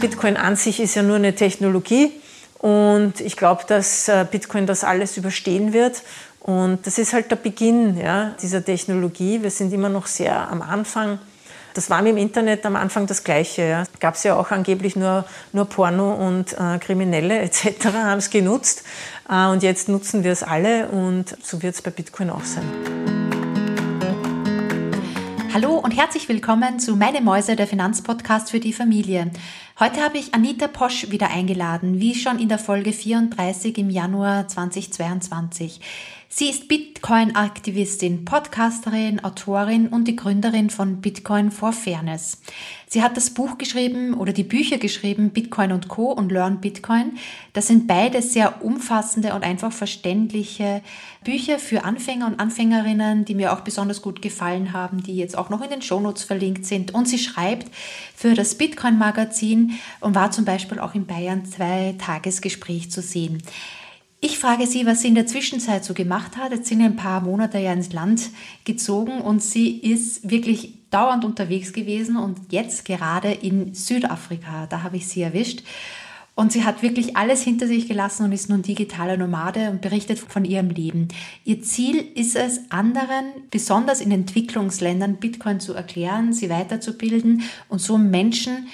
Bitcoin an sich ist ja nur eine Technologie und ich glaube, dass äh, Bitcoin das alles überstehen wird. Und das ist halt der Beginn ja, dieser Technologie. Wir sind immer noch sehr am Anfang. Das war mit dem Internet am Anfang das Gleiche. Ja. Gab es ja auch angeblich nur, nur Porno und äh, Kriminelle etc. haben es genutzt. Äh, und jetzt nutzen wir es alle und so wird es bei Bitcoin auch sein. Hallo und herzlich willkommen zu Meine Mäuse, der Finanzpodcast für die Familie. Heute habe ich Anita Posch wieder eingeladen, wie schon in der Folge 34 im Januar 2022. Sie ist Bitcoin-Aktivistin, Podcasterin, Autorin und die Gründerin von Bitcoin for Fairness. Sie hat das Buch geschrieben oder die Bücher geschrieben, Bitcoin und Co. und Learn Bitcoin. Das sind beide sehr umfassende und einfach verständliche Bücher für Anfänger und Anfängerinnen, die mir auch besonders gut gefallen haben, die jetzt auch noch in den Shownotes verlinkt sind. Und sie schreibt für das Bitcoin-Magazin und war zum Beispiel auch in Bayern zwei Tagesgespräch zu sehen. Ich frage sie, was sie in der Zwischenzeit so gemacht hat. Jetzt sind ein paar Monate ja ins Land gezogen und sie ist wirklich dauernd unterwegs gewesen und jetzt gerade in Südafrika. Da habe ich sie erwischt. Und sie hat wirklich alles hinter sich gelassen und ist nun digitale Nomade und berichtet von ihrem Leben. Ihr Ziel ist es, anderen, besonders in Entwicklungsländern, Bitcoin zu erklären, sie weiterzubilden und so Menschen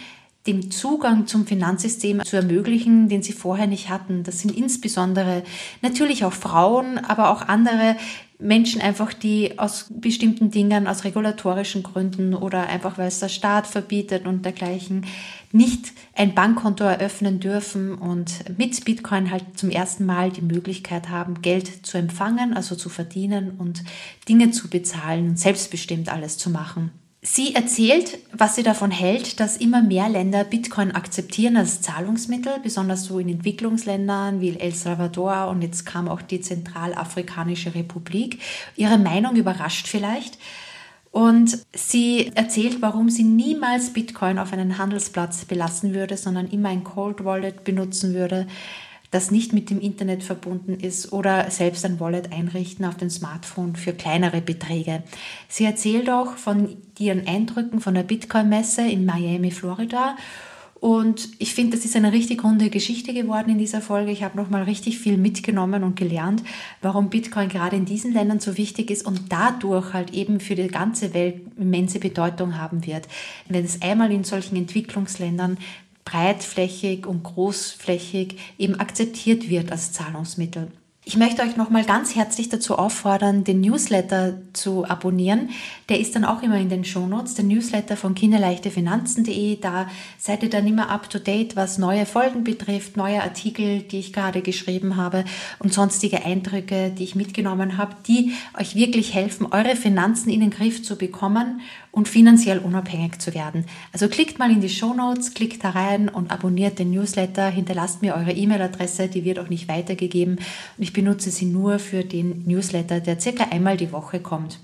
den Zugang zum Finanzsystem zu ermöglichen, den sie vorher nicht hatten. Das sind insbesondere natürlich auch Frauen, aber auch andere Menschen einfach, die aus bestimmten Dingen, aus regulatorischen Gründen oder einfach weil es der Staat verbietet und dergleichen, nicht ein Bankkonto eröffnen dürfen und mit Bitcoin halt zum ersten Mal die Möglichkeit haben, Geld zu empfangen, also zu verdienen und Dinge zu bezahlen und selbstbestimmt alles zu machen. Sie erzählt, was sie davon hält, dass immer mehr Länder Bitcoin akzeptieren als Zahlungsmittel, besonders so in Entwicklungsländern wie El Salvador und jetzt kam auch die Zentralafrikanische Republik. Ihre Meinung überrascht vielleicht. Und sie erzählt, warum sie niemals Bitcoin auf einen Handelsplatz belassen würde, sondern immer ein Cold Wallet benutzen würde, das nicht mit dem Internet verbunden ist oder selbst ein Wallet einrichten auf dem Smartphone für kleinere Beträge. Sie erzählt auch von ihren Eindrücken von der Bitcoin-Messe in Miami, Florida. Und ich finde, das ist eine richtig runde Geschichte geworden in dieser Folge. Ich habe nochmal richtig viel mitgenommen und gelernt, warum Bitcoin gerade in diesen Ländern so wichtig ist und dadurch halt eben für die ganze Welt immense Bedeutung haben wird. Wenn es einmal in solchen Entwicklungsländern breitflächig und großflächig eben akzeptiert wird als Zahlungsmittel. Ich möchte euch nochmal ganz herzlich dazu auffordern, den Newsletter zu abonnieren. Der ist dann auch immer in den Shownotes, der Newsletter von kinderleichtefinanzen.de. Da seid ihr dann immer up to date, was neue Folgen betrifft, neue Artikel, die ich gerade geschrieben habe und sonstige Eindrücke, die ich mitgenommen habe, die euch wirklich helfen, eure Finanzen in den Griff zu bekommen und finanziell unabhängig zu werden. Also klickt mal in die Show Notes, klickt da rein und abonniert den Newsletter, hinterlasst mir eure E-Mail-Adresse, die wird auch nicht weitergegeben und ich benutze sie nur für den Newsletter, der circa einmal die Woche kommt.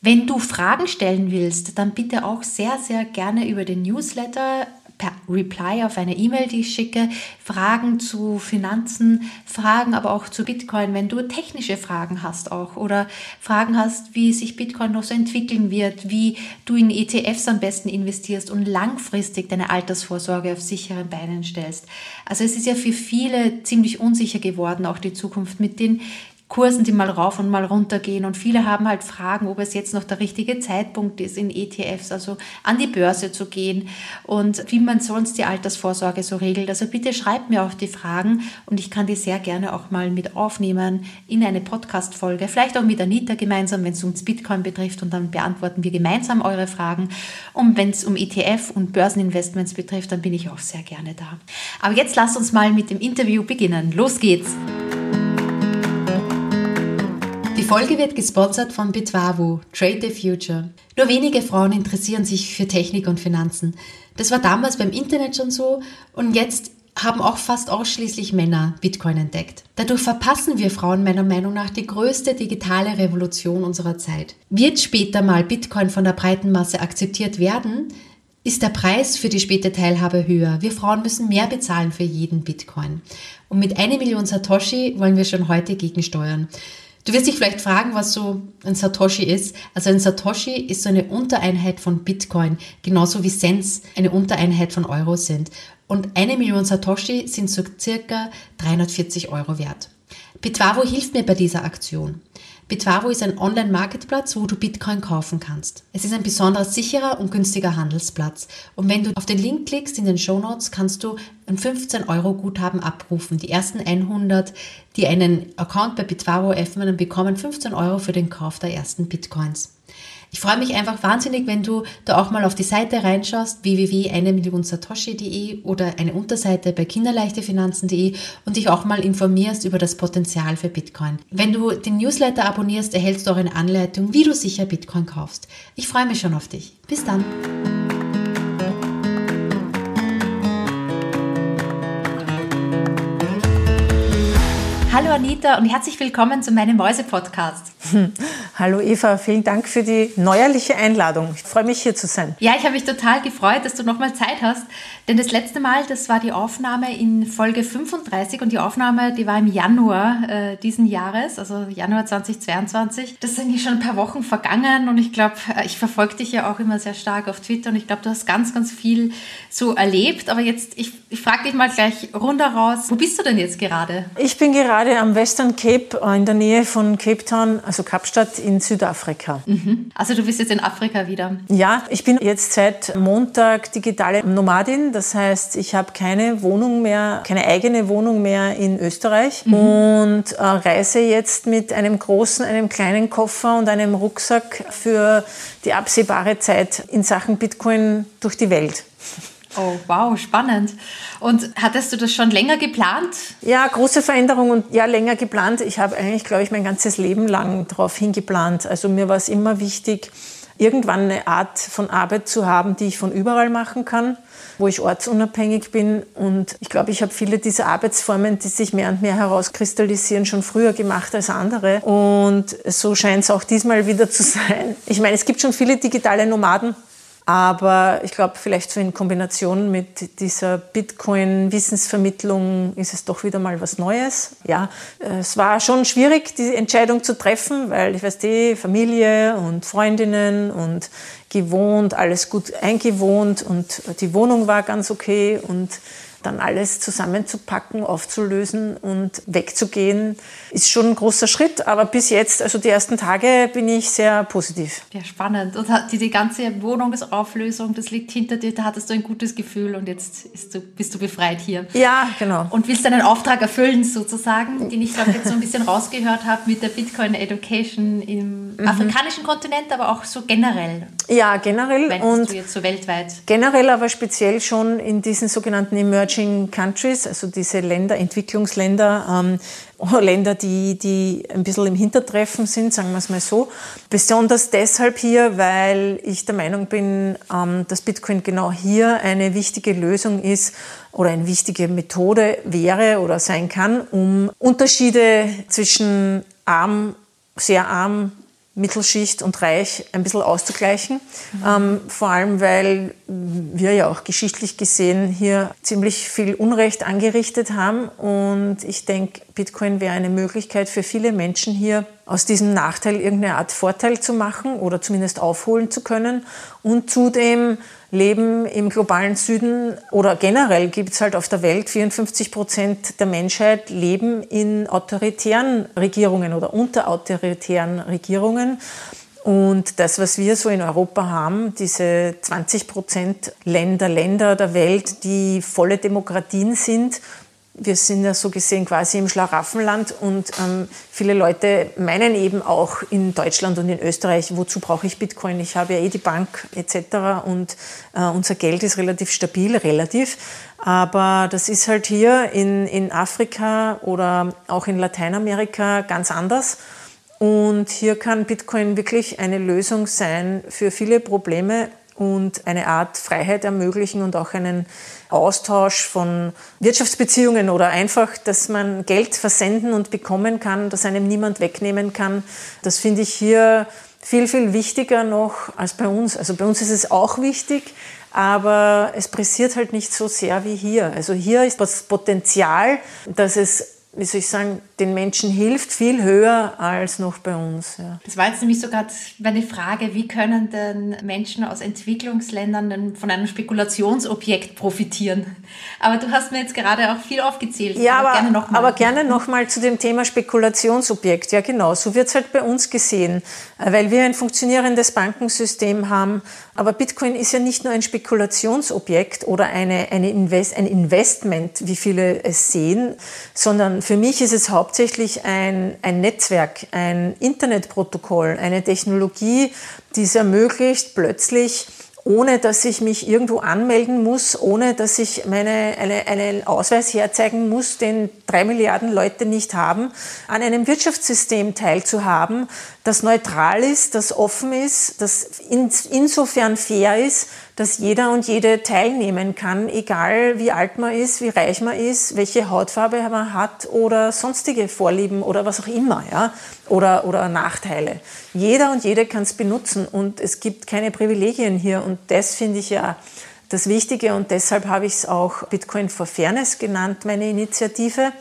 Wenn du Fragen stellen willst, dann bitte auch sehr, sehr gerne über den Newsletter per Reply auf eine E-Mail, die ich schicke, Fragen zu Finanzen, Fragen aber auch zu Bitcoin, wenn du technische Fragen hast auch oder Fragen hast, wie sich Bitcoin noch so entwickeln wird, wie du in ETFs am besten investierst und langfristig deine Altersvorsorge auf sicheren Beinen stellst. Also es ist ja für viele ziemlich unsicher geworden, auch die Zukunft mit den Kursen, die mal rauf und mal runter gehen. Und viele haben halt Fragen, ob es jetzt noch der richtige Zeitpunkt ist, in ETFs, also an die Börse zu gehen und wie man sonst die Altersvorsorge so regelt. Also bitte schreibt mir auch die Fragen und ich kann die sehr gerne auch mal mit aufnehmen in eine Podcast-Folge. Vielleicht auch mit Anita gemeinsam, wenn es ums Bitcoin betrifft und dann beantworten wir gemeinsam eure Fragen. Und wenn es um ETF und Börseninvestments betrifft, dann bin ich auch sehr gerne da. Aber jetzt lasst uns mal mit dem Interview beginnen. Los geht's! Die Folge wird gesponsert von Bitwavu, Trade the Future. Nur wenige Frauen interessieren sich für Technik und Finanzen. Das war damals beim Internet schon so und jetzt haben auch fast ausschließlich Männer Bitcoin entdeckt. Dadurch verpassen wir Frauen meiner Meinung nach die größte digitale Revolution unserer Zeit. Wird später mal Bitcoin von der breiten Masse akzeptiert werden, ist der Preis für die späte Teilhabe höher. Wir Frauen müssen mehr bezahlen für jeden Bitcoin. Und mit einer Million Satoshi wollen wir schon heute gegensteuern. Du wirst dich vielleicht fragen, was so ein Satoshi ist. Also ein Satoshi ist so eine Untereinheit von Bitcoin, genauso wie Cents eine Untereinheit von Euro sind. Und eine Million Satoshi sind so circa 340 Euro wert. Bitwavo hilft mir bei dieser Aktion. Bitwavo ist ein Online-Marketplatz, wo du Bitcoin kaufen kannst. Es ist ein besonders sicherer und günstiger Handelsplatz. Und wenn du auf den Link klickst in den Show Notes, kannst du ein 15 Euro Guthaben abrufen. Die ersten 100, die einen Account bei Bitwavo öffnen, bekommen 15 Euro für den Kauf der ersten Bitcoins. Ich freue mich einfach wahnsinnig, wenn du da auch mal auf die Seite reinschaust, www.1millionsatoshi.de oder eine Unterseite bei kinderleichtefinanzen.de und dich auch mal informierst über das Potenzial für Bitcoin. Wenn du den Newsletter abonnierst, erhältst du auch eine Anleitung, wie du sicher Bitcoin kaufst. Ich freue mich schon auf dich. Bis dann. Hallo Anita und herzlich willkommen zu meinem Mäuse-Podcast. Hallo Eva, vielen Dank für die neuerliche Einladung. Ich freue mich hier zu sein. Ja, ich habe mich total gefreut, dass du nochmal Zeit hast, denn das letzte Mal, das war die Aufnahme in Folge 35 und die Aufnahme, die war im Januar äh, diesen Jahres, also Januar 2022. Das sind eigentlich schon ein paar Wochen vergangen und ich glaube, äh, ich verfolge dich ja auch immer sehr stark auf Twitter und ich glaube, du hast ganz, ganz viel so erlebt. Aber jetzt, ich, ich frage dich mal gleich runter raus, wo bist du denn jetzt gerade? Ich bin gerade gerade am Western Cape äh, in der Nähe von Cape Town, also Kapstadt in Südafrika. Mhm. Also du bist jetzt in Afrika wieder? Ja, ich bin jetzt seit Montag digitale Nomadin. Das heißt, ich habe keine Wohnung mehr, keine eigene Wohnung mehr in Österreich mhm. und äh, reise jetzt mit einem großen, einem kleinen Koffer und einem Rucksack für die absehbare Zeit in Sachen Bitcoin durch die Welt. Oh, wow, spannend. Und hattest du das schon länger geplant? Ja, große Veränderung und ja, länger geplant. Ich habe eigentlich, glaube ich, mein ganzes Leben lang darauf hingeplant. Also mir war es immer wichtig, irgendwann eine Art von Arbeit zu haben, die ich von überall machen kann, wo ich ortsunabhängig bin. Und ich glaube, ich habe viele dieser Arbeitsformen, die sich mehr und mehr herauskristallisieren, schon früher gemacht als andere. Und so scheint es auch diesmal wieder zu sein. Ich meine, es gibt schon viele digitale Nomaden, aber ich glaube, vielleicht so in Kombination mit dieser Bitcoin-Wissensvermittlung ist es doch wieder mal was Neues. Ja, es war schon schwierig, die Entscheidung zu treffen, weil ich weiß, die Familie und Freundinnen und gewohnt, alles gut eingewohnt und die Wohnung war ganz okay und dann alles zusammenzupacken, aufzulösen und wegzugehen, ist schon ein großer Schritt. Aber bis jetzt, also die ersten Tage, bin ich sehr positiv. Ja, spannend. Und die, die ganze Wohnungsauflösung, das liegt hinter dir, da hattest du ein gutes Gefühl und jetzt du, bist du befreit hier. Ja, genau. Und willst deinen Auftrag erfüllen, sozusagen, den ich glaube jetzt so ein bisschen rausgehört habe mit der Bitcoin Education im mhm. afrikanischen Kontinent, aber auch so generell. Ja, generell. und du jetzt so weltweit. Generell, aber speziell schon in diesen sogenannten Emerging Emerging Countries, also diese Länder, Entwicklungsländer, ähm, Länder, die, die ein bisschen im Hintertreffen sind, sagen wir es mal so. Besonders deshalb hier, weil ich der Meinung bin, ähm, dass Bitcoin genau hier eine wichtige Lösung ist oder eine wichtige Methode wäre oder sein kann, um Unterschiede zwischen arm, sehr arm, Mittelschicht und Reich ein bisschen auszugleichen. Mhm. Ähm, vor allem, weil wir ja auch geschichtlich gesehen hier ziemlich viel Unrecht angerichtet haben. Und ich denke, Bitcoin wäre eine Möglichkeit für viele Menschen hier, aus diesem Nachteil irgendeine Art Vorteil zu machen oder zumindest aufholen zu können. Und zudem leben im globalen Süden oder generell gibt es halt auf der Welt 54 Prozent der Menschheit leben in autoritären Regierungen oder unter autoritären Regierungen. Und das, was wir so in Europa haben, diese 20 Prozent Länder, Länder der Welt, die volle Demokratien sind, wir sind ja so gesehen quasi im Schlaraffenland und ähm, viele Leute meinen eben auch in Deutschland und in Österreich, wozu brauche ich Bitcoin? Ich habe ja eh die Bank etc. und äh, unser Geld ist relativ stabil, relativ. Aber das ist halt hier in, in Afrika oder auch in Lateinamerika ganz anders. Und hier kann Bitcoin wirklich eine Lösung sein für viele Probleme und eine Art Freiheit ermöglichen und auch einen Austausch von Wirtschaftsbeziehungen oder einfach, dass man Geld versenden und bekommen kann, dass einem niemand wegnehmen kann. Das finde ich hier viel, viel wichtiger noch als bei uns. Also bei uns ist es auch wichtig, aber es pressiert halt nicht so sehr wie hier. Also hier ist das Potenzial, dass es wie soll ich sagen, den Menschen hilft, viel höher als noch bei uns. Ja. Das war jetzt nämlich sogar meine Frage, wie können denn Menschen aus Entwicklungsländern denn von einem Spekulationsobjekt profitieren? Aber du hast mir jetzt gerade auch viel aufgezählt. Ja, aber, aber gerne nochmal aber gerne noch mal zu dem Thema Spekulationsobjekt. Ja, genau, so wird es halt bei uns gesehen, äh, weil wir ein funktionierendes Bankensystem haben. Aber Bitcoin ist ja nicht nur ein Spekulationsobjekt oder eine, eine Invest, ein Investment, wie viele es sehen, sondern für mich ist es hauptsächlich ein, ein Netzwerk, ein Internetprotokoll, eine Technologie, die es ermöglicht, plötzlich ohne dass ich mich irgendwo anmelden muss, ohne dass ich meine, eine, einen Ausweis herzeigen muss, den drei Milliarden Leute nicht haben, an einem Wirtschaftssystem teilzuhaben, das neutral ist, das offen ist, das insofern fair ist, dass jeder und jede teilnehmen kann, egal wie alt man ist, wie reich man ist, welche Hautfarbe man hat oder sonstige Vorlieben oder was auch immer, ja, oder, oder Nachteile. Jeder und jede kann es benutzen und es gibt keine Privilegien hier und das finde ich ja das Wichtige und deshalb habe ich es auch Bitcoin for Fairness genannt, meine Initiative,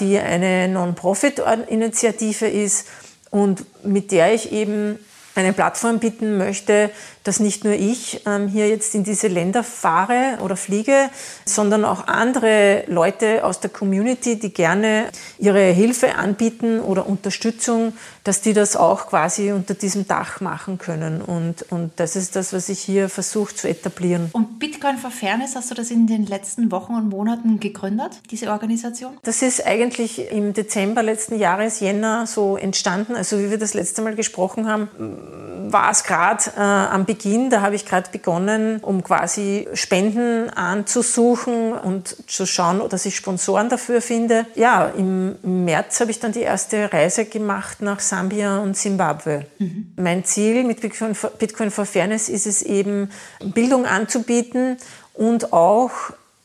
die eine Non-Profit-Initiative ist und mit der ich eben eine Plattform bieten möchte, dass nicht nur ich ähm, hier jetzt in diese Länder fahre oder fliege, sondern auch andere Leute aus der Community, die gerne ihre Hilfe anbieten oder Unterstützung, dass die das auch quasi unter diesem Dach machen können. Und, und das ist das, was ich hier versuche zu etablieren. Und Bitcoin for Fairness, hast du das in den letzten Wochen und Monaten gegründet, diese Organisation? Das ist eigentlich im Dezember letzten Jahres, Jänner, so entstanden. Also wie wir das letzte Mal gesprochen haben, war es gerade äh, am Beginn, da habe ich gerade begonnen, um quasi Spenden anzusuchen und zu schauen, dass ich Sponsoren dafür finde. Ja, im März habe ich dann die erste Reise gemacht nach Sambia und Simbabwe. Mhm. Mein Ziel mit Bitcoin for, Bitcoin for Fairness ist es eben, Bildung anzubieten und auch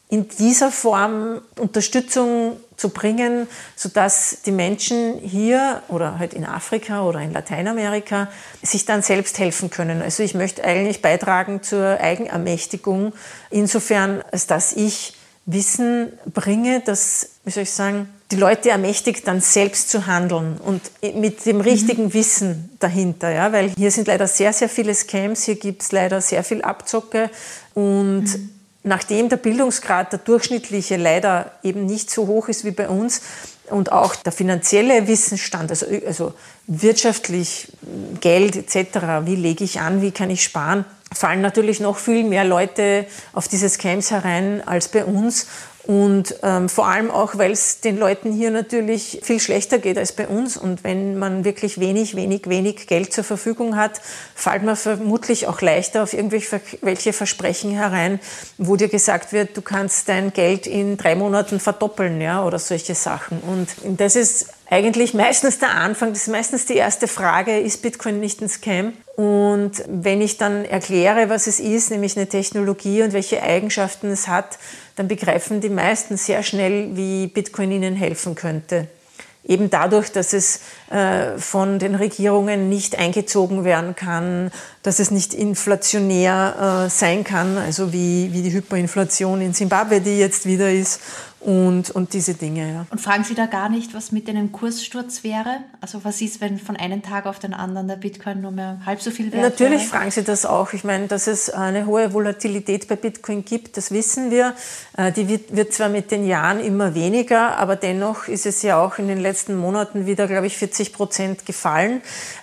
in dieser Form Unterstützung zu bringen, sodass die Menschen hier oder halt in Afrika oder in Lateinamerika sich dann selbst helfen können. Also ich möchte eigentlich beitragen zur Eigenermächtigung, insofern, als dass ich Wissen bringe, dass, wie soll ich sagen, die Leute ermächtigt, dann selbst zu handeln und mit dem richtigen mhm. Wissen dahinter. Ja? Weil hier sind leider sehr, sehr viele Scams, hier gibt es leider sehr viel Abzocke und mhm nachdem der Bildungsgrad, der durchschnittliche, leider eben nicht so hoch ist wie bei uns und auch der finanzielle Wissensstand, also, also wirtschaftlich, Geld etc., wie lege ich an, wie kann ich sparen, fallen natürlich noch viel mehr Leute auf diese Scams herein als bei uns. Und ähm, vor allem auch, weil es den Leuten hier natürlich viel schlechter geht als bei uns. Und wenn man wirklich wenig, wenig, wenig Geld zur Verfügung hat, fällt man vermutlich auch leichter auf irgendwelche Versprechen herein, wo dir gesagt wird, du kannst dein Geld in drei Monaten verdoppeln, ja, oder solche Sachen. Und das ist eigentlich meistens der Anfang, das ist meistens die erste Frage, ist Bitcoin nicht ein Scam? Und wenn ich dann erkläre, was es ist, nämlich eine Technologie und welche Eigenschaften es hat, dann begreifen die meisten sehr schnell, wie Bitcoin ihnen helfen könnte. Eben dadurch, dass es äh, von den Regierungen nicht eingezogen werden kann, dass es nicht inflationär äh, sein kann, also wie, wie die Hyperinflation in Simbabwe, die jetzt wieder ist und, und diese Dinge. Ja. Und fragen Sie da gar nicht, was mit einem Kurssturz wäre? Also was ist, wenn von einem Tag auf den anderen der Bitcoin nur mehr halb so viel wert Natürlich wäre? fragen Sie das auch. Ich meine, dass es eine hohe Volatilität bei Bitcoin gibt, das wissen wir. Äh, die wird, wird zwar mit den Jahren immer weniger, aber dennoch ist es ja auch in den letzten Monaten wieder, glaube ich, 40 Prozent gefallen.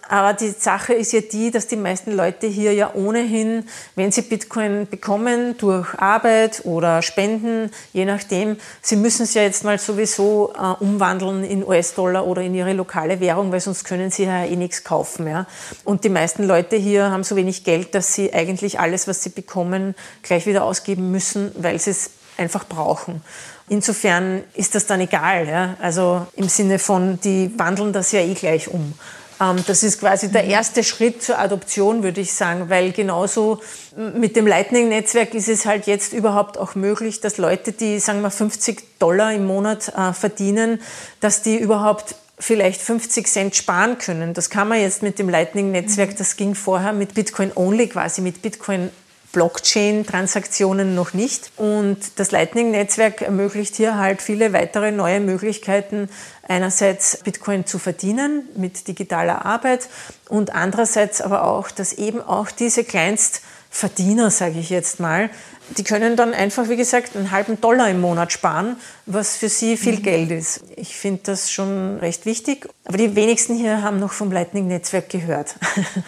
Aber die Sache ist ja die, dass die meisten Leute hier ja ohnehin, wenn sie Bitcoin bekommen, durch Arbeit oder Spenden, je nachdem, sie müssen es ja jetzt mal sowieso äh, umwandeln in US-Dollar oder in ihre lokale Währung, weil sonst können sie ja eh nichts kaufen. Ja? Und die meisten Leute hier haben so wenig Geld, dass sie eigentlich alles, was sie bekommen, gleich wieder ausgeben müssen, weil sie es einfach brauchen. Insofern ist das dann egal. Ja? Also im Sinne von, die wandeln das ja eh gleich um. Ähm, das ist quasi der erste Schritt zur Adoption, würde ich sagen, weil genauso mit dem Lightning-Netzwerk ist es halt jetzt überhaupt auch möglich, dass Leute, die, sagen wir, 50 Dollar im Monat äh, verdienen, dass die überhaupt vielleicht 50 Cent sparen können. Das kann man jetzt mit dem Lightning-Netzwerk, das ging vorher mit Bitcoin Only quasi, mit Bitcoin Blockchain-Transaktionen noch nicht. Und das Lightning-Netzwerk ermöglicht hier halt viele weitere neue Möglichkeiten, einerseits Bitcoin zu verdienen mit digitaler Arbeit und andererseits aber auch, dass eben auch diese Kleinstverdiener, sage ich jetzt mal, die können dann einfach, wie gesagt, einen halben Dollar im Monat sparen, was für sie viel mhm. Geld ist. Ich finde das schon recht wichtig. Aber die wenigsten hier haben noch vom Lightning-Netzwerk gehört.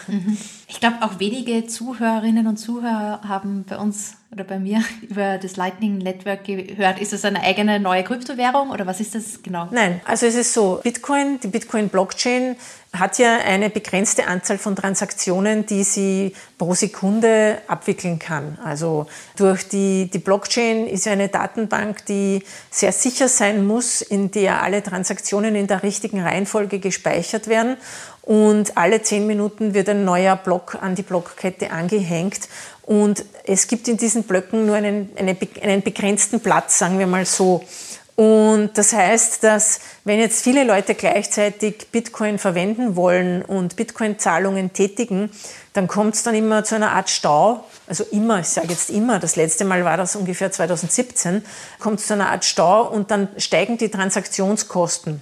Mhm. Ich glaube, auch wenige Zuhörerinnen und Zuhörer haben bei uns oder bei mir über das Lightning Network gehört. Ist das eine eigene neue Kryptowährung oder was ist das genau? Nein, also es ist so, Bitcoin, die Bitcoin Blockchain hat ja eine begrenzte Anzahl von Transaktionen, die sie pro Sekunde abwickeln kann. Also durch die, die Blockchain ist ja eine Datenbank, die sehr sicher sein muss, in der alle Transaktionen in der richtigen Reihenfolge gespeichert werden und alle zehn Minuten wird ein neuer Block an die Blockkette angehängt. Und es gibt in diesen Blöcken nur einen, einen, einen begrenzten Platz, sagen wir mal so. Und das heißt, dass wenn jetzt viele Leute gleichzeitig Bitcoin verwenden wollen und Bitcoin-Zahlungen tätigen, dann kommt es dann immer zu einer Art Stau. Also immer, ich sage jetzt immer, das letzte Mal war das ungefähr 2017, kommt es zu einer Art Stau und dann steigen die Transaktionskosten.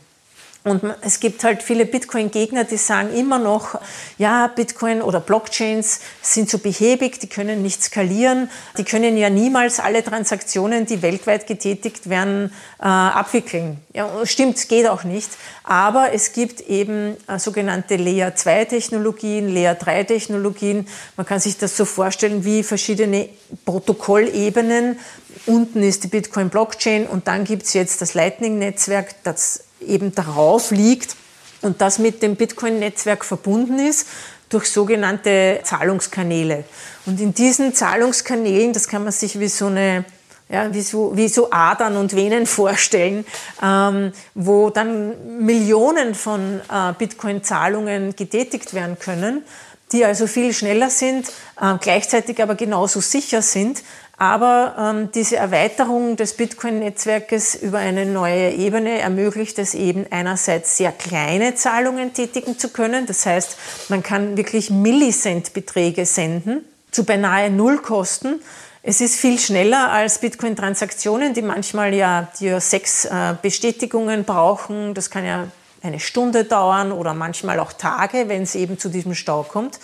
Und es gibt halt viele Bitcoin-Gegner, die sagen immer noch, ja, Bitcoin oder Blockchains sind zu behäbig, die können nicht skalieren, die können ja niemals alle Transaktionen, die weltweit getätigt werden, äh, abwickeln. Ja, stimmt, geht auch nicht. Aber es gibt eben äh, sogenannte Layer 2 Technologien, Layer 3 Technologien. Man kann sich das so vorstellen wie verschiedene Protokollebenen. Unten ist die Bitcoin Blockchain und dann gibt es jetzt das Lightning-Netzwerk, das eben darauf liegt und das mit dem Bitcoin-Netzwerk verbunden ist durch sogenannte Zahlungskanäle. Und in diesen Zahlungskanälen, das kann man sich wie so eine ja, wie, so, wie so Adern und Venen vorstellen, ähm, wo dann Millionen von äh, Bitcoin-Zahlungen getätigt werden können, die also viel schneller sind, äh, gleichzeitig aber genauso sicher sind aber ähm, diese Erweiterung des Bitcoin-Netzwerkes über eine neue Ebene ermöglicht es eben einerseits sehr kleine Zahlungen tätigen zu können. Das heißt, man kann wirklich Millicent-Beträge senden zu beinahe Nullkosten. Es ist viel schneller als Bitcoin-Transaktionen, die manchmal ja, die ja sechs äh, Bestätigungen brauchen. Das kann ja eine Stunde dauern oder manchmal auch Tage, wenn es eben zu diesem Stau kommt.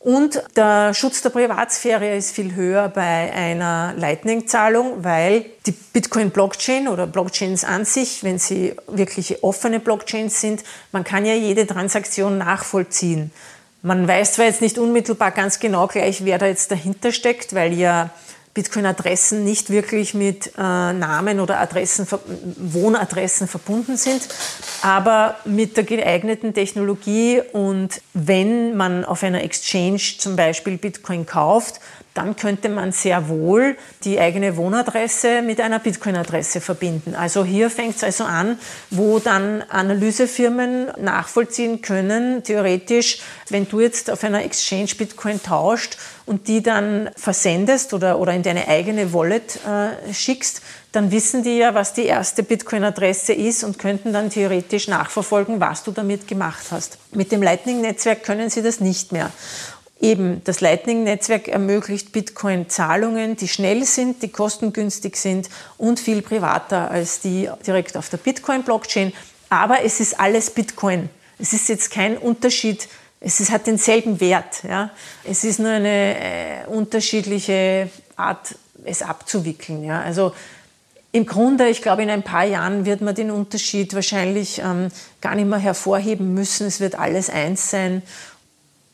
Und der Schutz der Privatsphäre ist viel höher bei einer Lightning-Zahlung, weil die Bitcoin-Blockchain oder Blockchains an sich, wenn sie wirklich offene Blockchains sind, man kann ja jede Transaktion nachvollziehen. Man weiß zwar jetzt nicht unmittelbar ganz genau gleich, wer da jetzt dahinter steckt, weil ja Bitcoin-Adressen nicht wirklich mit äh, Namen oder Adressen, Wohnadressen verbunden sind, aber mit der geeigneten Technologie und wenn man auf einer Exchange zum Beispiel Bitcoin kauft, dann könnte man sehr wohl die eigene Wohnadresse mit einer Bitcoin-Adresse verbinden. Also hier fängt es also an, wo dann Analysefirmen nachvollziehen können, theoretisch, wenn du jetzt auf einer Exchange Bitcoin tauscht und die dann versendest oder, oder in deine eigene Wallet äh, schickst, dann wissen die ja, was die erste Bitcoin-Adresse ist und könnten dann theoretisch nachverfolgen, was du damit gemacht hast. Mit dem Lightning-Netzwerk können sie das nicht mehr. Eben, das Lightning-Netzwerk ermöglicht Bitcoin-Zahlungen, die schnell sind, die kostengünstig sind und viel privater als die direkt auf der Bitcoin-Blockchain. Aber es ist alles Bitcoin. Es ist jetzt kein Unterschied. Es ist, hat denselben Wert. Ja. Es ist nur eine äh, unterschiedliche Art, es abzuwickeln. Ja. Also im Grunde, ich glaube, in ein paar Jahren wird man den Unterschied wahrscheinlich ähm, gar nicht mehr hervorheben müssen. Es wird alles eins sein.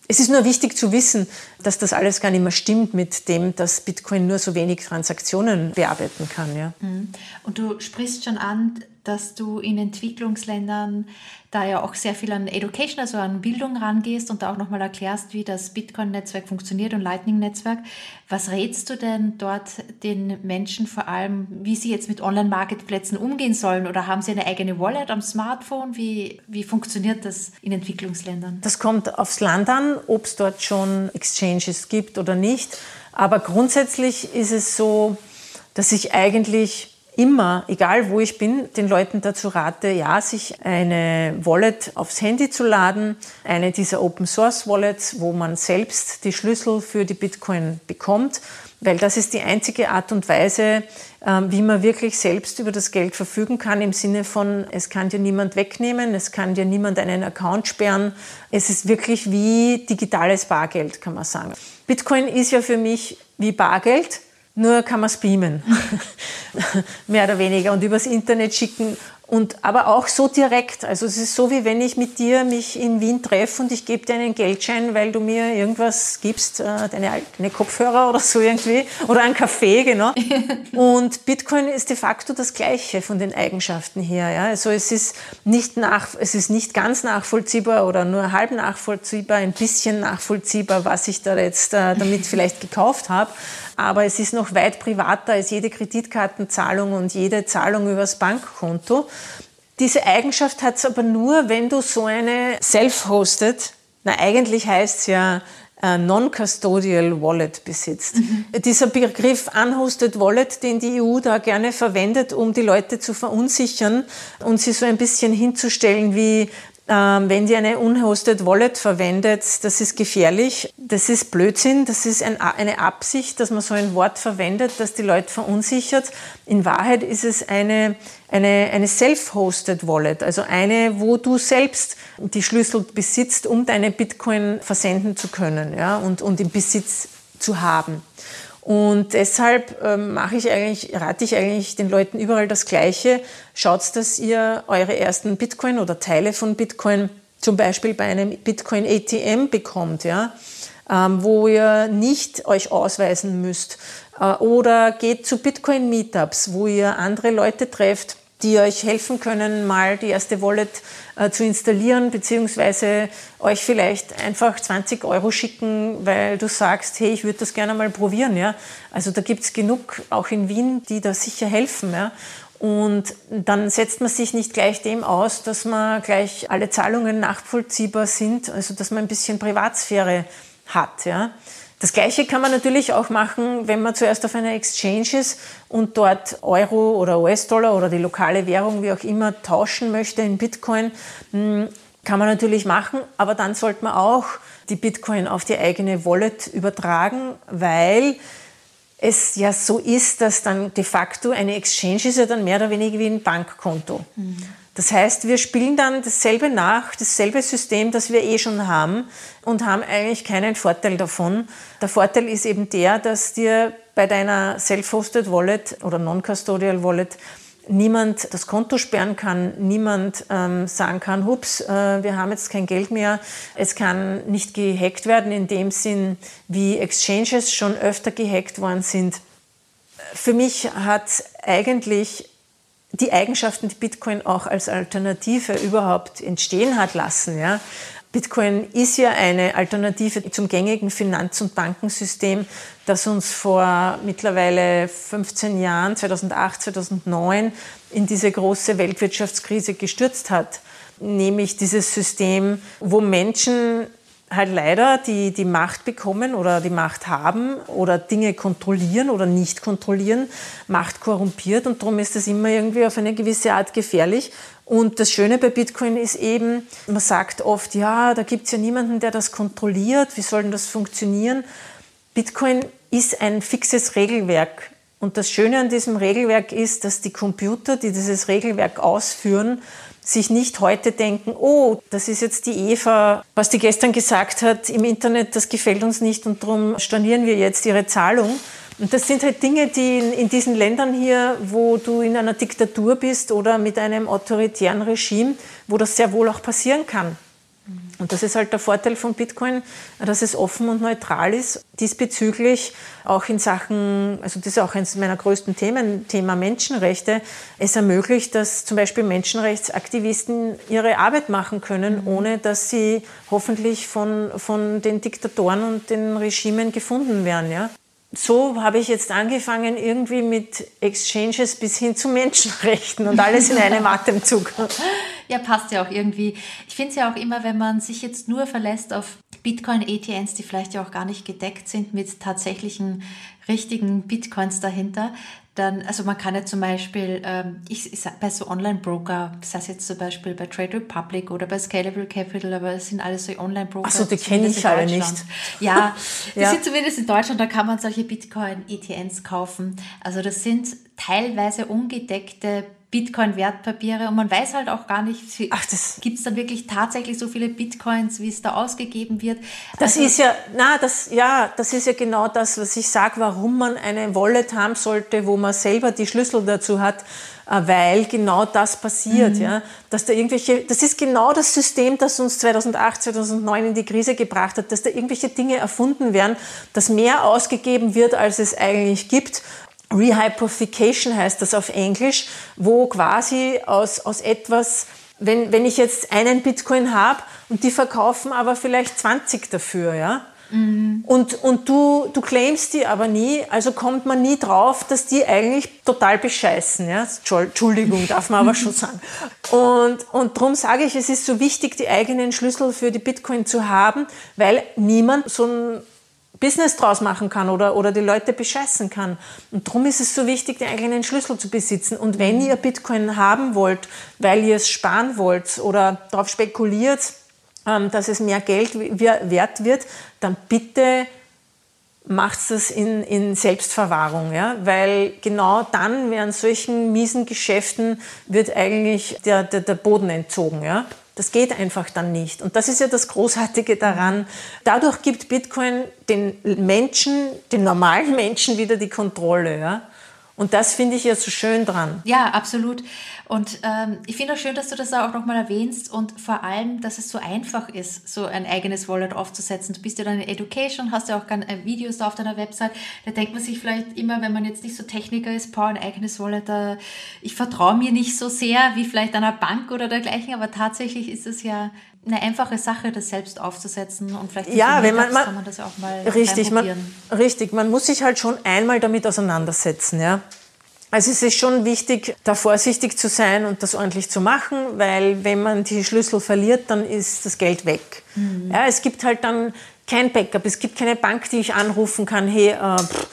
Es ist nur wichtig zu wissen, dass das alles gar nicht mehr stimmt mit dem, dass Bitcoin nur so wenig Transaktionen bearbeiten kann. Ja. Mhm. Und du sprichst schon an, dass du in Entwicklungsländern da ja auch sehr viel an Education, also an Bildung rangehst und da auch nochmal erklärst, wie das Bitcoin-Netzwerk funktioniert und Lightning-Netzwerk. Was rätst du denn dort den Menschen vor allem, wie sie jetzt mit Online-Marketplätzen umgehen sollen? Oder haben sie eine eigene Wallet am Smartphone? Wie, wie funktioniert das in Entwicklungsländern? Das kommt aufs Land an, ob es dort schon Exchanges gibt oder nicht. Aber grundsätzlich ist es so, dass ich eigentlich immer, egal wo ich bin, den Leuten dazu rate, ja, sich eine Wallet aufs Handy zu laden, eine dieser Open Source Wallets, wo man selbst die Schlüssel für die Bitcoin bekommt weil das ist die einzige Art und Weise, ähm, wie man wirklich selbst über das Geld verfügen kann, im Sinne von, es kann dir niemand wegnehmen, es kann dir niemand einen Account sperren. Es ist wirklich wie digitales Bargeld, kann man sagen. Bitcoin ist ja für mich wie Bargeld, nur kann man es beamen, mehr oder weniger, und übers Internet schicken und aber auch so direkt. Also es ist so, wie wenn ich mit dir mich in Wien treffe und ich gebe dir einen Geldschein, weil du mir irgendwas gibst, äh, deine, deine Kopfhörer oder so irgendwie, oder einen Kaffee, genau. und Bitcoin ist de facto das Gleiche von den Eigenschaften her. Ja? Also es ist, nicht nach, es ist nicht ganz nachvollziehbar oder nur halb nachvollziehbar, ein bisschen nachvollziehbar, was ich da jetzt äh, damit vielleicht gekauft habe. Aber es ist noch weit privater als jede Kreditkartenzahlung und jede Zahlung übers Bankkonto. Diese Eigenschaft hat es aber nur, wenn du so eine self-hosted, na eigentlich heißt es ja äh, Non-Custodial Wallet besitzt. Mhm. Dieser Begriff Unhosted Wallet, den die EU da gerne verwendet, um die Leute zu verunsichern und sie so ein bisschen hinzustellen wie wenn sie eine unhosted Wallet verwendet, das ist gefährlich. Das ist Blödsinn. Das ist ein, eine Absicht, dass man so ein Wort verwendet, das die Leute verunsichert. In Wahrheit ist es eine, eine, eine self-hosted Wallet, also eine, wo du selbst die Schlüssel besitzt, um deine Bitcoin versenden zu können ja, und, und im Besitz zu haben. Und deshalb ähm, mache ich eigentlich, rate ich eigentlich den Leuten überall das Gleiche. Schaut, dass ihr eure ersten Bitcoin oder Teile von Bitcoin zum Beispiel bei einem Bitcoin ATM bekommt, ja, ähm, wo ihr nicht euch ausweisen müsst. Äh, oder geht zu Bitcoin Meetups, wo ihr andere Leute trefft, die euch helfen können, mal die erste Wallet äh, zu installieren, beziehungsweise euch vielleicht einfach 20 Euro schicken, weil du sagst, hey, ich würde das gerne mal probieren. Ja? Also da gibt es genug, auch in Wien, die da sicher helfen. Ja? Und dann setzt man sich nicht gleich dem aus, dass man gleich alle Zahlungen nachvollziehbar sind, also dass man ein bisschen Privatsphäre hat. Ja? Das Gleiche kann man natürlich auch machen, wenn man zuerst auf einer Exchange ist und dort Euro oder US-Dollar oder die lokale Währung, wie auch immer, tauschen möchte in Bitcoin. Hm, kann man natürlich machen, aber dann sollte man auch die Bitcoin auf die eigene Wallet übertragen, weil es ja so ist, dass dann de facto eine Exchange ist ja dann mehr oder weniger wie ein Bankkonto. Mhm. Das heißt, wir spielen dann dasselbe nach, dasselbe System, das wir eh schon haben und haben eigentlich keinen Vorteil davon. Der Vorteil ist eben der, dass dir bei deiner Self-Hosted Wallet oder Non-Custodial Wallet niemand das Konto sperren kann, niemand ähm, sagen kann, hups, äh, wir haben jetzt kein Geld mehr. Es kann nicht gehackt werden in dem Sinn, wie Exchanges schon öfter gehackt worden sind. Für mich hat eigentlich die Eigenschaften, die Bitcoin auch als Alternative überhaupt entstehen hat lassen. Ja. Bitcoin ist ja eine Alternative zum gängigen Finanz- und Bankensystem, das uns vor mittlerweile 15 Jahren, 2008, 2009, in diese große Weltwirtschaftskrise gestürzt hat. Nämlich dieses System, wo Menschen halt leider die, die Macht bekommen oder die Macht haben oder Dinge kontrollieren oder nicht kontrollieren, Macht korrumpiert und darum ist das immer irgendwie auf eine gewisse Art gefährlich. Und das Schöne bei Bitcoin ist eben, man sagt oft, ja, da gibt es ja niemanden, der das kontrolliert, wie soll denn das funktionieren? Bitcoin ist ein fixes Regelwerk. Und das Schöne an diesem Regelwerk ist, dass die Computer, die dieses Regelwerk ausführen, sich nicht heute denken, oh, das ist jetzt die Eva, was die gestern gesagt hat im Internet, das gefällt uns nicht und darum stornieren wir jetzt ihre Zahlung. Und das sind halt Dinge, die in, in diesen Ländern hier, wo du in einer Diktatur bist oder mit einem autoritären Regime, wo das sehr wohl auch passieren kann. Und das ist halt der Vorteil von Bitcoin, dass es offen und neutral ist. Diesbezüglich auch in Sachen, also das ist auch eines meiner größten Themen, Thema Menschenrechte. Es ermöglicht, dass zum Beispiel Menschenrechtsaktivisten ihre Arbeit machen können, mhm. ohne dass sie hoffentlich von, von den Diktatoren und den Regimen gefunden werden. Ja? So habe ich jetzt angefangen, irgendwie mit Exchanges bis hin zu Menschenrechten und alles in einem Atemzug. Ja, passt ja auch irgendwie. Ich finde es ja auch immer, wenn man sich jetzt nur verlässt auf Bitcoin-ETNs, die vielleicht ja auch gar nicht gedeckt sind mit tatsächlichen richtigen Bitcoins dahinter, dann, also man kann ja zum Beispiel, ähm, ich, ich sag bei so Online-Broker, das heißt jetzt zum Beispiel bei Trade Republic oder bei Scalable Capital, aber das sind alles so Online-Broker. Achso, die kenne ich alle nicht. Ja, die ja. sind zumindest in Deutschland, da kann man solche Bitcoin-ETNs kaufen. Also das sind teilweise ungedeckte Bitcoin-Wertpapiere und man weiß halt auch gar nicht, gibt es dann wirklich tatsächlich so viele Bitcoins, wie es da ausgegeben wird. Das also, ist ja, na, das, ja, das ist ja genau das, was ich sage, warum man eine Wallet haben sollte, wo man selber die Schlüssel dazu hat, äh, weil genau das passiert, mhm. ja, dass da irgendwelche, das ist genau das System, das uns 2008, 2009 in die Krise gebracht hat, dass da irgendwelche Dinge erfunden werden, dass mehr ausgegeben wird, als es eigentlich gibt Rehypothecation heißt das auf Englisch, wo quasi aus, aus etwas, wenn, wenn ich jetzt einen Bitcoin habe und die verkaufen aber vielleicht 20 dafür, ja, mhm. und, und du, du claimst die aber nie, also kommt man nie drauf, dass die eigentlich total bescheißen. Ja? Entschuldigung, darf man aber schon sagen. Und, und darum sage ich, es ist so wichtig, die eigenen Schlüssel für die Bitcoin zu haben, weil niemand so ein Business draus machen kann oder, oder die Leute bescheißen kann. Und darum ist es so wichtig, den eigenen Schlüssel zu besitzen. Und wenn ihr Bitcoin haben wollt, weil ihr es sparen wollt oder darauf spekuliert, ähm, dass es mehr Geld wert wird, dann bitte macht das in, in Selbstverwahrung, ja? weil genau dann während solchen miesen Geschäften wird eigentlich der, der, der Boden entzogen. Ja? Das geht einfach dann nicht. Und das ist ja das Großartige daran. Dadurch gibt Bitcoin den Menschen, den normalen Menschen wieder die Kontrolle. Ja? Und das finde ich ja so schön dran. Ja, absolut. Und ähm, ich finde auch schön, dass du das auch nochmal erwähnst und vor allem, dass es so einfach ist, so ein eigenes Wallet aufzusetzen. Du bist ja dann in Education, hast ja auch gerne äh, Videos da auf deiner Website. Da denkt man sich vielleicht immer, wenn man jetzt nicht so Techniker ist, boah, ein eigenes Wallet, da, ich vertraue mir nicht so sehr wie vielleicht einer Bank oder dergleichen, aber tatsächlich ist es ja eine einfache Sache, das selbst aufzusetzen und vielleicht ja, wenn man, man, kann man das auch mal richtig, man, richtig, man muss sich halt schon einmal damit auseinandersetzen, ja. Also es ist schon wichtig, da vorsichtig zu sein und das ordentlich zu machen, weil wenn man die Schlüssel verliert, dann ist das Geld weg. Mhm. Ja, es gibt halt dann kein Backup, es gibt keine Bank, die ich anrufen kann, hey, äh, pff,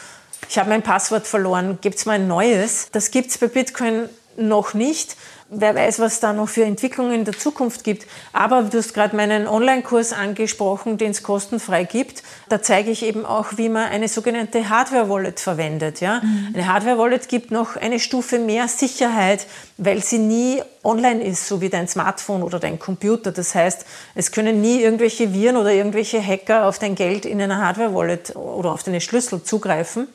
ich habe mein Passwort verloren, gibt's mal ein neues. Das gibt's bei Bitcoin noch nicht wer weiß, was da noch für Entwicklungen in der Zukunft gibt. Aber du hast gerade meinen Online-Kurs angesprochen, den es kostenfrei gibt. Da zeige ich eben auch, wie man eine sogenannte Hardware-Wallet verwendet. Ja? Mhm. Eine Hardware-Wallet gibt noch eine Stufe mehr Sicherheit, weil sie nie online ist, so wie dein Smartphone oder dein Computer. Das heißt, es können nie irgendwelche Viren oder irgendwelche Hacker auf dein Geld in einer Hardware-Wallet oder auf deine Schlüssel zugreifen.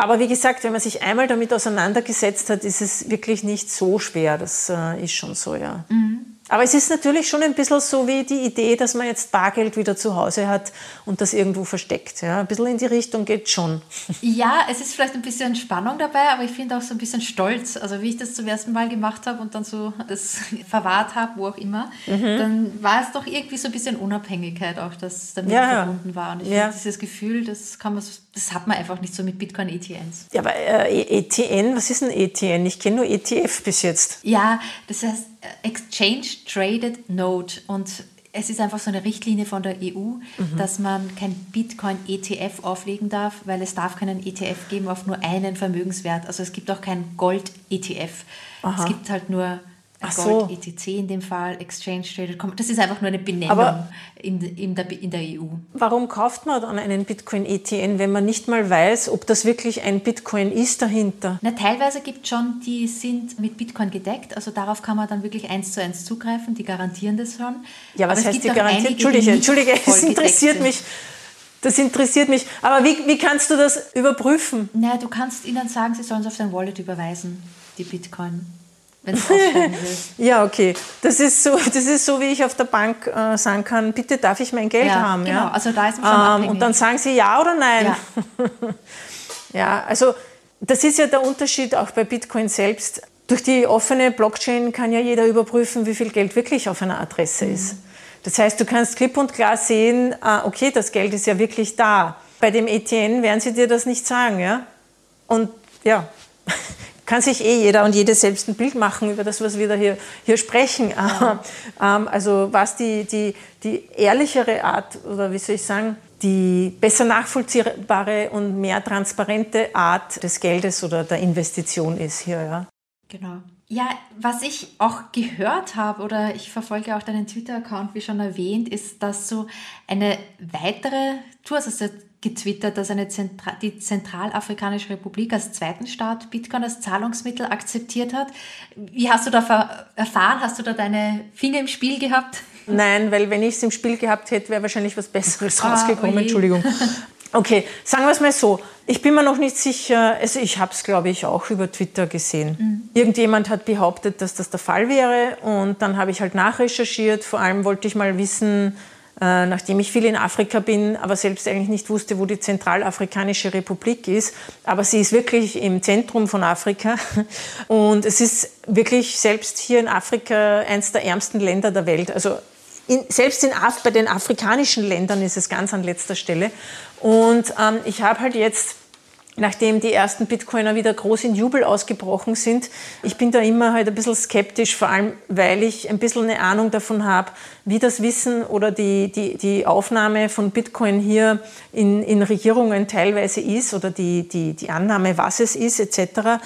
Aber wie gesagt, wenn man sich einmal damit auseinandergesetzt hat, ist es wirklich nicht so schwer. Das äh, ist schon so, ja. Mhm. Aber es ist natürlich schon ein bisschen so wie die Idee, dass man jetzt Bargeld wieder zu Hause hat und das irgendwo versteckt. Ja, ein bisschen in die Richtung geht schon. Ja, es ist vielleicht ein bisschen Spannung dabei, aber ich finde auch so ein bisschen Stolz. Also wie ich das zum ersten Mal gemacht habe und dann so das verwahrt habe, wo auch immer, mhm. dann war es doch irgendwie so ein bisschen Unabhängigkeit auch, das damit ja, verbunden war. Und ich ja. finde dieses Gefühl, das kann man, das hat man einfach nicht so mit Bitcoin-ETNs. Ja, aber äh, ETN, was ist ein ETN? Ich kenne nur ETF bis jetzt. Ja, das heißt Exchange Traded Note und es ist einfach so eine Richtlinie von der EU, mhm. dass man kein Bitcoin-ETF auflegen darf, weil es darf keinen ETF geben auf nur einen Vermögenswert. Also es gibt auch kein Gold-ETF. Es gibt halt nur Ach Gold, so. ETC in dem Fall, Exchange Traded Das ist einfach nur eine Benennung Aber in, in, der, in der EU. Warum kauft man dann einen Bitcoin ETN, wenn man nicht mal weiß, ob das wirklich ein Bitcoin ist dahinter? Na, teilweise gibt es schon, die sind mit Bitcoin gedeckt. Also darauf kann man dann wirklich eins zu eins zugreifen. Die garantieren das schon. Ja, was Aber heißt die garantieren? Entschuldige, Entschuldige, es interessiert mich. Das interessiert mich. Aber wie, wie kannst du das überprüfen? Na, du kannst ihnen sagen, sie sollen es auf dein Wallet überweisen, die Bitcoin wenn du Ja, okay. Das ist, so, das ist so, wie ich auf der Bank äh, sagen kann, bitte darf ich mein Geld ja, haben. Genau, ja? also da ist man ähm, Und dann sagen sie ja oder nein. Ja. ja, also das ist ja der Unterschied auch bei Bitcoin selbst. Durch die offene Blockchain kann ja jeder überprüfen, wie viel Geld wirklich auf einer Adresse mhm. ist. Das heißt, du kannst klipp und klar sehen, ah, okay, das Geld ist ja wirklich da. Bei dem ETN werden sie dir das nicht sagen, ja? Und ja, kann sich eh jeder und jede selbst ein Bild machen über das, was wir da hier, hier sprechen. Ja. Ähm, also was die, die, die ehrlichere Art, oder wie soll ich sagen, die besser nachvollziehbare und mehr transparente Art des Geldes oder der Investition ist hier. Ja. Genau. Ja, was ich auch gehört habe oder ich verfolge auch deinen Twitter-Account, wie schon erwähnt, ist, dass so eine weitere, du hast es getwittert, dass eine Zentra die Zentralafrikanische Republik als zweiten Staat Bitcoin als Zahlungsmittel akzeptiert hat. Wie hast du da erfahren? Hast du da deine Finger im Spiel gehabt? Nein, weil wenn ich es im Spiel gehabt hätte, wäre wahrscheinlich was Besseres ah, rausgekommen. Oje. Entschuldigung. Okay, sagen wir es mal so. Ich bin mir noch nicht sicher, also ich habe es, glaube ich, auch über Twitter gesehen. Mhm. Irgendjemand hat behauptet, dass das der Fall wäre und dann habe ich halt nachrecherchiert. Vor allem wollte ich mal wissen, äh, nachdem ich viel in Afrika bin, aber selbst eigentlich nicht wusste, wo die Zentralafrikanische Republik ist. Aber sie ist wirklich im Zentrum von Afrika und es ist wirklich selbst hier in Afrika eines der ärmsten Länder der Welt. Also in, selbst in Af bei den afrikanischen Ländern ist es ganz an letzter Stelle. Und ähm, ich habe halt jetzt nachdem die ersten Bitcoiner wieder groß in Jubel ausgebrochen sind. Ich bin da immer halt ein bisschen skeptisch, vor allem weil ich ein bisschen eine Ahnung davon habe, wie das Wissen oder die, die, die Aufnahme von Bitcoin hier in, in Regierungen teilweise ist oder die, die, die Annahme, was es ist etc.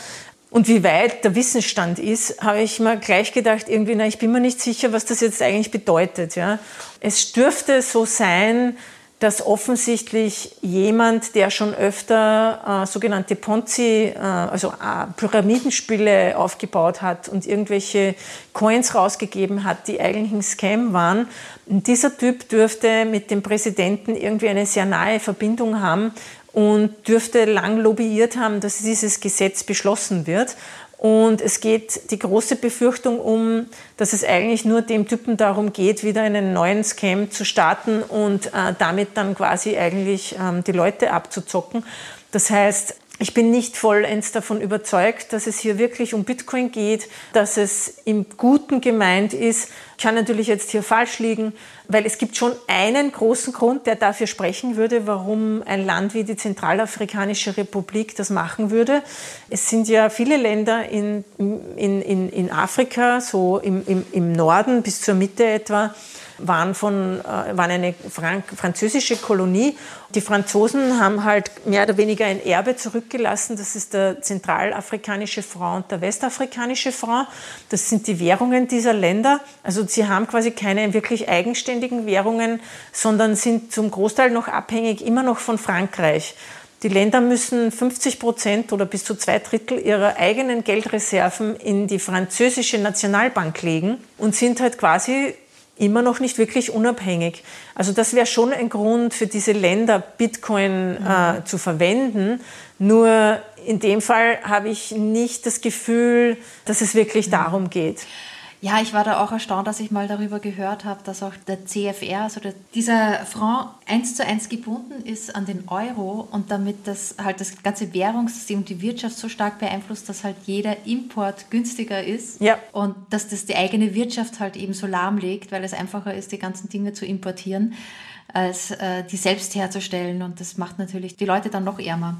Und wie weit der Wissensstand ist, habe ich mir gleich gedacht, irgendwie, na, ich bin mir nicht sicher, was das jetzt eigentlich bedeutet. Ja. Es dürfte so sein, dass offensichtlich jemand, der schon öfter äh, sogenannte Ponzi, äh, also äh, Pyramidenspiele aufgebaut hat und irgendwelche Coins rausgegeben hat, die eigentlich ein Scam waren, dieser Typ dürfte mit dem Präsidenten irgendwie eine sehr nahe Verbindung haben und dürfte lang lobbyiert haben, dass dieses Gesetz beschlossen wird. Und es geht die große Befürchtung um, dass es eigentlich nur dem Typen darum geht, wieder einen neuen Scam zu starten und äh, damit dann quasi eigentlich ähm, die Leute abzuzocken. Das heißt, ich bin nicht vollends davon überzeugt, dass es hier wirklich um Bitcoin geht, dass es im Guten gemeint ist. Ich kann natürlich jetzt hier falsch liegen, weil es gibt schon einen großen Grund, der dafür sprechen würde, warum ein Land wie die Zentralafrikanische Republik das machen würde. Es sind ja viele Länder in, in, in, in Afrika, so im, im, im Norden bis zur Mitte etwa, waren, von, äh, waren eine Frank französische Kolonie. Die Franzosen haben halt mehr oder weniger ein Erbe zurückgelassen. Das ist der zentralafrikanische Franc und der westafrikanische Franc. Das sind die Währungen dieser Länder. Also sie haben quasi keine wirklich eigenständigen Währungen, sondern sind zum Großteil noch abhängig immer noch von Frankreich. Die Länder müssen 50 Prozent oder bis zu zwei Drittel ihrer eigenen Geldreserven in die französische Nationalbank legen und sind halt quasi immer noch nicht wirklich unabhängig. Also das wäre schon ein Grund für diese Länder, Bitcoin äh, mhm. zu verwenden. Nur in dem Fall habe ich nicht das Gefühl, dass es wirklich mhm. darum geht. Ja, ich war da auch erstaunt, dass ich mal darüber gehört habe, dass auch der CFR, also der, dieser Franc eins zu eins gebunden ist an den Euro und damit das halt das ganze Währungssystem und die Wirtschaft so stark beeinflusst, dass halt jeder Import günstiger ist ja. und dass das die eigene Wirtschaft halt eben so lahmlegt, weil es einfacher ist, die ganzen Dinge zu importieren, als äh, die selbst herzustellen und das macht natürlich die Leute dann noch ärmer.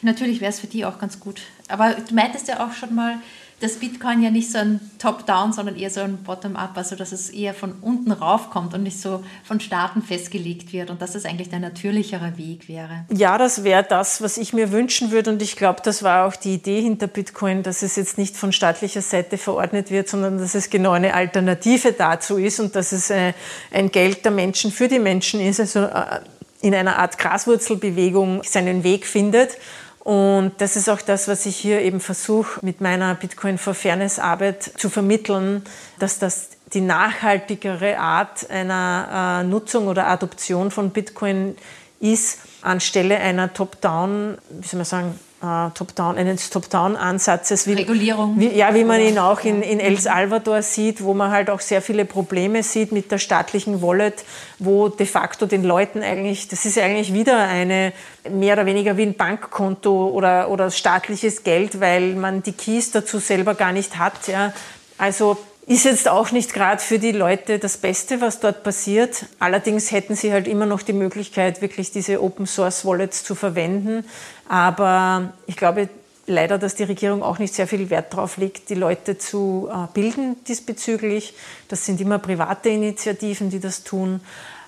Natürlich wäre es für die auch ganz gut. Aber du meintest ja auch schon mal, das Bitcoin ja nicht so ein Top-Down, sondern eher so ein Bottom-up, also dass es eher von unten raufkommt und nicht so von Staaten festgelegt wird und dass das eigentlich der natürlichere Weg wäre. Ja, das wäre das, was ich mir wünschen würde und ich glaube, das war auch die Idee hinter Bitcoin, dass es jetzt nicht von staatlicher Seite verordnet wird, sondern dass es genau eine Alternative dazu ist und dass es äh, ein Geld der Menschen für die Menschen ist, also äh, in einer Art Graswurzelbewegung seinen Weg findet und das ist auch das, was ich hier eben versuche, mit meiner Bitcoin for Fairness Arbeit zu vermitteln, dass das die nachhaltigere Art einer äh, Nutzung oder Adoption von Bitcoin ist, anstelle einer Top-Down, wie soll man sagen, äh, Top-Down, eines Top-Down-Ansatzes. Wie, Regulierung. Wie, ja, wie man ihn auch in, in El Salvador sieht, wo man halt auch sehr viele Probleme sieht mit der staatlichen Wallet, wo de facto den Leuten eigentlich, das ist eigentlich wieder eine mehr oder weniger wie ein Bankkonto oder, oder staatliches Geld, weil man die Keys dazu selber gar nicht hat. Ja. Also ist jetzt auch nicht gerade für die Leute das Beste, was dort passiert. Allerdings hätten sie halt immer noch die Möglichkeit, wirklich diese Open Source Wallets zu verwenden. Aber ich glaube leider, dass die Regierung auch nicht sehr viel Wert darauf legt, die Leute zu äh, bilden diesbezüglich. Das sind immer private Initiativen, die das tun.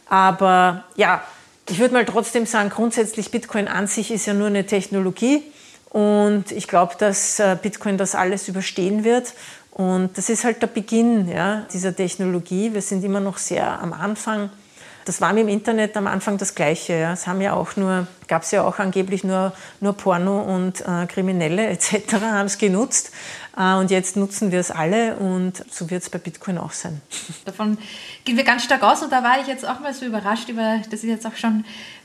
Aber ja, Ich würde mal trotzdem sagen, grundsätzlich Bitcoin an sich ist ja nur eine Technologie und ich glaube, dass äh, Bitcoin das alles überstehen wird. Und das ist halt der Beginn ja, dieser Technologie. Wir sind immer noch sehr am Anfang. Das war mit dem Internet am Anfang das Gleiche. Ja. Es haben ja auch nur, gab es ja auch angeblich nur, nur Porno und äh, Kriminelle etc. haben es genutzt. Äh, und jetzt nutzen wir es alle und so wird es bei Bitcoin auch sein. Davon gehen wir ganz stark aus und da war ich jetzt auch mal so überrascht über, das ist jetzt auch schon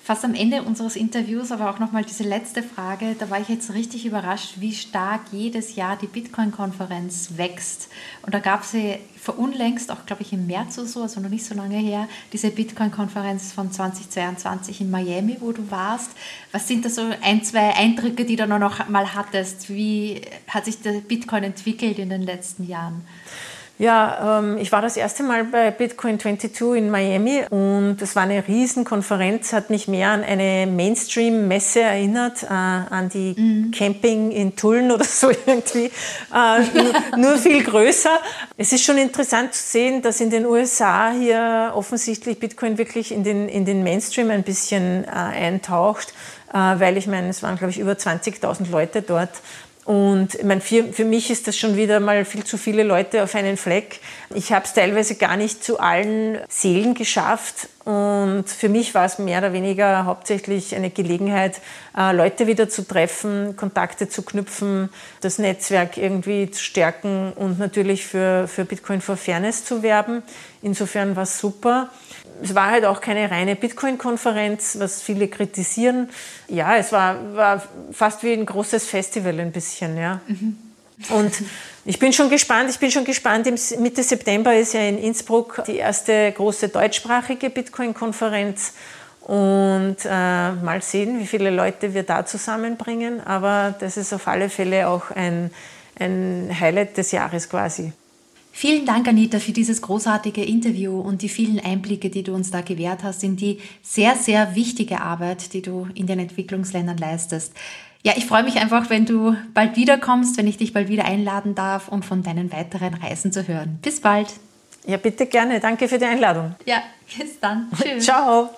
fast am Ende unseres Interviews, aber auch nochmal diese letzte Frage. Da war ich jetzt richtig überrascht, wie stark jedes Jahr die Bitcoin-Konferenz wächst. Und da gab es ja verunlängst, auch glaube ich im März oder so, also noch nicht so lange her, diese Bitcoin-Konferenz von 2022 in Miami, wo du warst. Was sind da so ein, zwei Eindrücke, die du noch mal hattest? Wie hat sich der Bitcoin entwickelt in den letzten Jahren? Ja, ähm, ich war das erste Mal bei Bitcoin 22 in Miami und es war eine Riesenkonferenz, hat mich mehr an eine Mainstream-Messe erinnert, äh, an die mhm. Camping in Tulln oder so irgendwie, äh, nur, nur, viel größer. Es ist schon interessant zu sehen, dass in den USA hier offensichtlich Bitcoin wirklich in den, in den Mainstream ein bisschen äh, eintaucht, äh, weil ich meine, es waren glaube ich über 20.000 Leute dort und ich meine, für, für mich ist das schon wieder mal viel zu viele Leute auf einen Fleck. Ich habe es teilweise gar nicht zu allen Seelen geschafft. Und für mich war es mehr oder weniger hauptsächlich eine Gelegenheit, äh, Leute wieder zu treffen, Kontakte zu knüpfen, das Netzwerk irgendwie zu stärken und natürlich für, für Bitcoin for Fairness zu werben. Insofern war es super es war halt auch keine reine Bitcoin-Konferenz, was viele kritisieren. Ja, es war, war fast wie ein großes Festival ein bisschen, ja. Mhm. Und ich bin schon gespannt, ich bin schon gespannt, Mitte September ist ja in Innsbruck die erste große deutschsprachige Bitcoin-Konferenz. Und äh, mal sehen, wie viele Leute wir da zusammenbringen. Aber das ist auf alle Fälle auch ein, ein Highlight des Jahres quasi. Vielen Dank, Anita, für dieses großartige Interview und die vielen Einblicke, die du uns da gewährt hast in die sehr, sehr wichtige Arbeit, die du in den Entwicklungsländern leistest. Ja, ich freue mich einfach, wenn du bald wiederkommst, wenn ich dich bald wieder einladen darf, um von deinen weiteren Reisen zu hören. Bis bald. Ja, bitte gerne. Danke für die Einladung. Ja, bis dann. Tschüss. Ciao.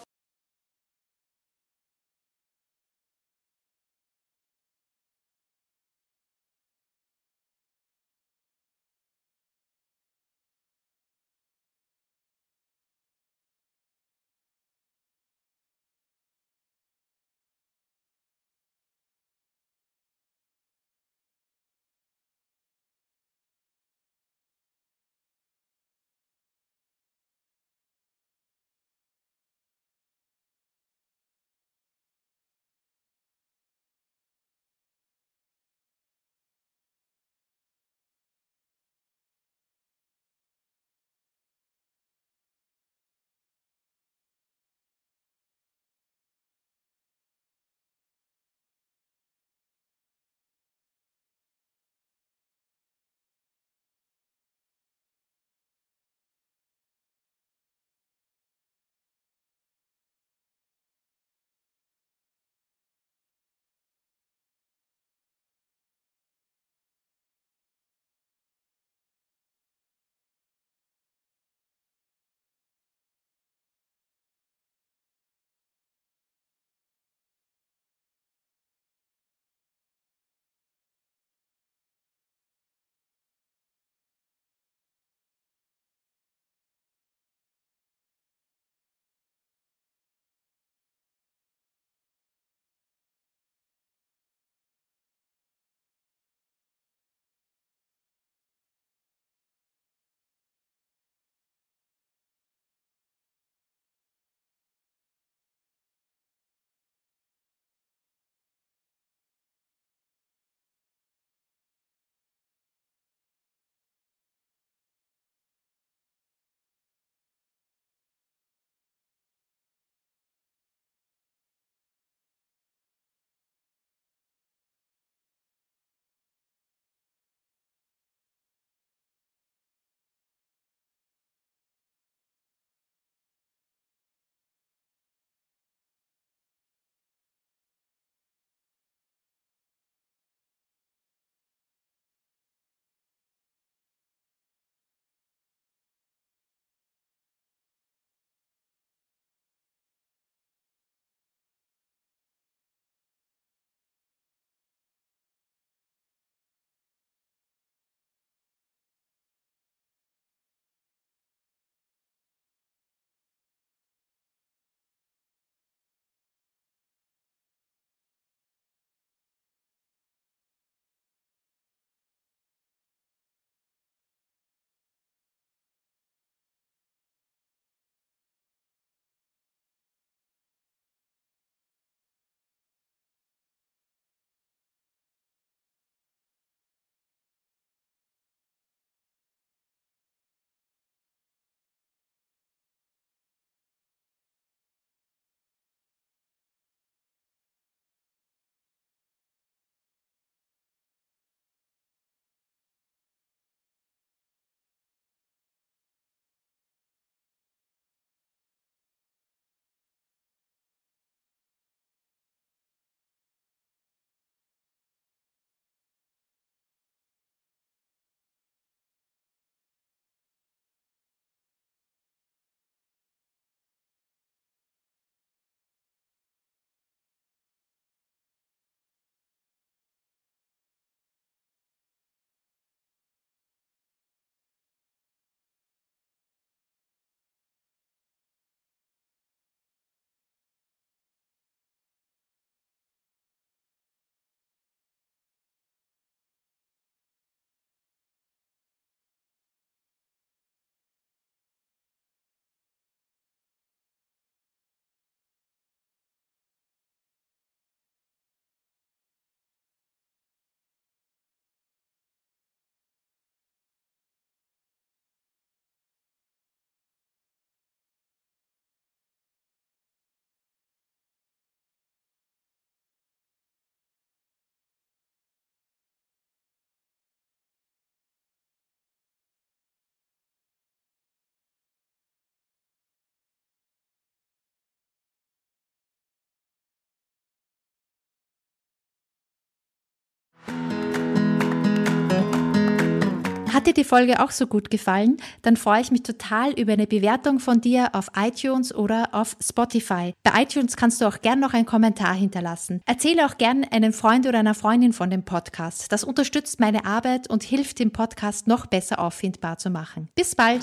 Hat dir die Folge auch so gut gefallen? Dann freue ich mich total über eine Bewertung von dir auf iTunes oder auf Spotify. Bei iTunes kannst du auch gern noch einen Kommentar hinterlassen. Erzähle auch gern einem Freund oder einer Freundin von dem Podcast. Das unterstützt meine Arbeit und hilft dem Podcast noch besser auffindbar zu machen. Bis bald!